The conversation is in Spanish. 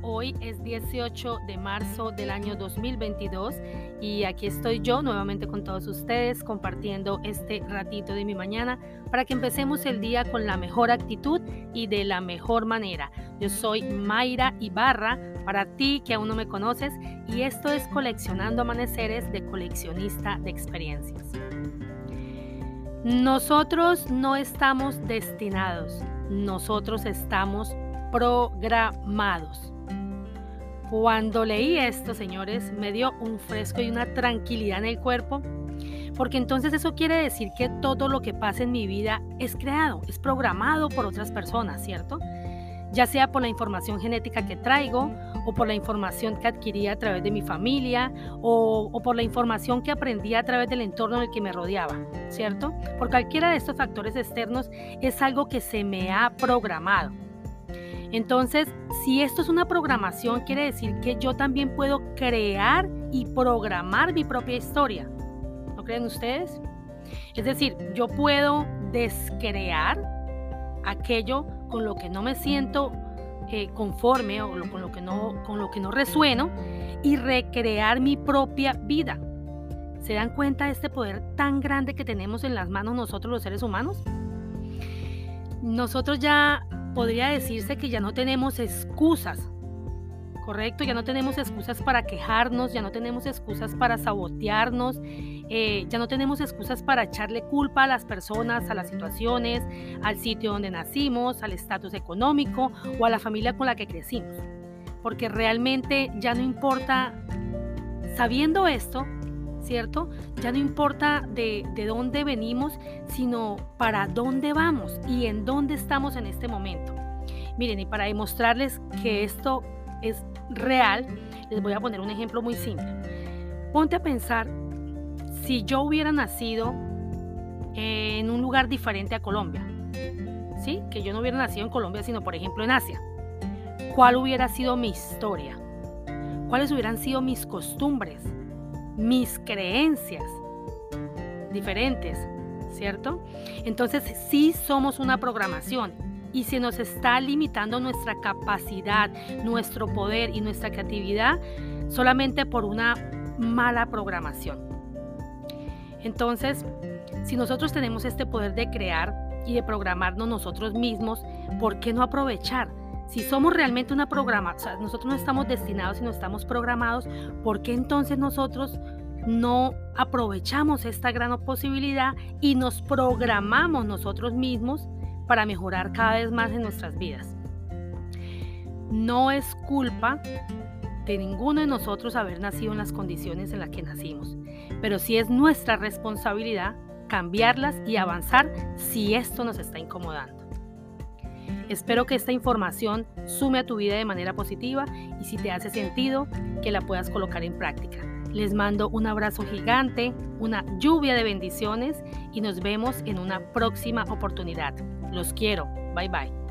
Hoy es 18 de marzo del año 2022 y aquí estoy yo nuevamente con todos ustedes compartiendo este ratito de mi mañana para que empecemos el día con la mejor actitud y de la mejor manera. Yo soy Mayra Ibarra, para ti que aún no me conoces, y esto es Coleccionando Amaneceres de coleccionista de experiencias. Nosotros no estamos destinados, nosotros estamos programados. Cuando leí esto, señores, me dio un fresco y una tranquilidad en el cuerpo, porque entonces eso quiere decir que todo lo que pasa en mi vida es creado, es programado por otras personas, ¿cierto? Ya sea por la información genética que traigo, o por la información que adquirí a través de mi familia, o, por la información que aprendí a través del entorno en el que me rodeaba, ¿cierto? Por cualquiera de estos factores externos es algo que se me ha programado. Entonces, si esto es una programación, quiere decir que yo también puedo crear y programar mi propia historia. ¿No creen ustedes? Es decir, yo puedo descrear aquello con lo que no me siento eh, conforme o con, lo que no, con lo que no resueno y recrear mi propia vida. ¿Se dan cuenta de este poder tan grande que tenemos en las manos nosotros los seres humanos? Nosotros ya podría decirse que ya no tenemos excusas, ¿correcto? Ya no tenemos excusas para quejarnos, ya no tenemos excusas para sabotearnos, eh, ya no tenemos excusas para echarle culpa a las personas, a las situaciones, al sitio donde nacimos, al estatus económico o a la familia con la que crecimos. Porque realmente ya no importa, sabiendo esto, ¿cierto? Ya no importa de, dónde venimos, sino para dónde vamos y en dónde estamos en este momento. Miren, y para demostrarles que esto es real, les voy a poner un ejemplo muy simple. Ponte a pensar si yo hubiera nacido en un lugar diferente a Colombia, ¿sí? Que yo no hubiera nacido en Colombia, sino por ejemplo en Asia. ¿Cuál hubiera sido mi historia? ¿Cuáles hubieran sido mis costumbres? Mis creencias diferentes, ¿cierto? Entonces sí somos una programación y se nos está limitando nuestra capacidad, nuestro poder y nuestra creatividad solamente por una mala programación. Entonces, si nosotros tenemos este poder de crear y de programarnos nosotros mismos, ¿por qué no aprovechar? Si somos realmente una programa, o sea, nosotros no estamos destinados, sino estamos programados, ¿por qué entonces nosotros no aprovechamos esta gran posibilidad y nos programamos nosotros mismos para mejorar cada vez más en nuestras vidas? No es culpa de ninguno de nosotros haber nacido en las condiciones en las que nacimos, pero sí es nuestra responsabilidad cambiarlas y avanzar si esto nos está incomodando. Espero que esta información sume a tu vida de manera positiva y si te hace sentido, que la puedas colocar en práctica. Les mando un abrazo gigante, una lluvia de bendiciones y nos vemos en una próxima oportunidad. Los quiero. Bye bye.